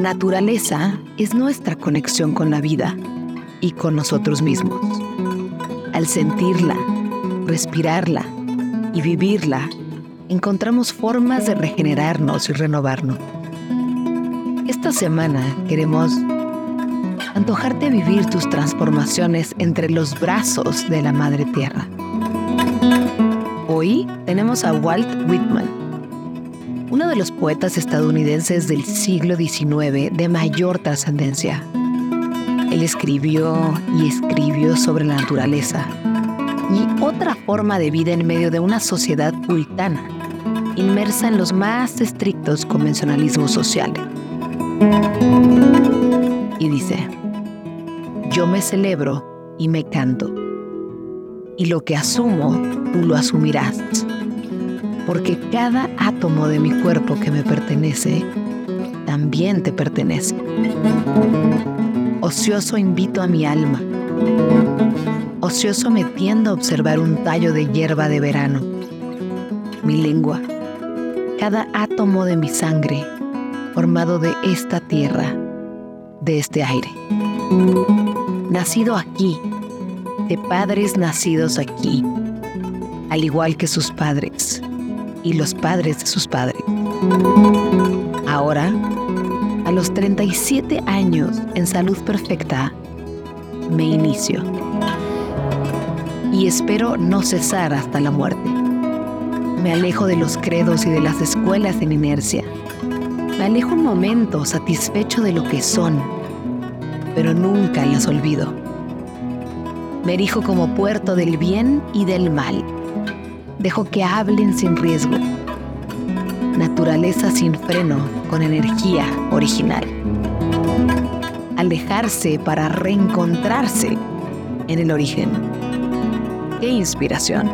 naturaleza es nuestra conexión con la vida y con nosotros mismos. Al sentirla, respirarla y vivirla, encontramos formas de regenerarnos y renovarnos. Esta semana queremos antojarte vivir tus transformaciones entre los brazos de la Madre Tierra. Hoy tenemos a Walt Whitman, uno de los poetas estadounidenses del siglo XIX de mayor trascendencia. Él escribió y escribió sobre la naturaleza y otra forma de vida en medio de una sociedad pultana, inmersa en los más estrictos convencionalismos sociales. Y dice, yo me celebro y me canto, y lo que asumo, tú lo asumirás, porque cada átomo de mi cuerpo que me pertenece, también te pertenece. Ocioso invito a mi alma, ocioso me tiendo a observar un tallo de hierba de verano, mi lengua, cada átomo de mi sangre, formado de esta tierra, de este aire. Nacido aquí, de padres nacidos aquí, al igual que sus padres y los padres de sus padres. Ahora, a los 37 años en salud perfecta, me inicio. Y espero no cesar hasta la muerte. Me alejo de los credos y de las escuelas en inercia me alejo un momento satisfecho de lo que son, pero nunca las olvido. Me erijo como puerto del bien y del mal. Dejo que hablen sin riesgo. Naturaleza sin freno, con energía original. Alejarse para reencontrarse en el origen. ¡Qué inspiración!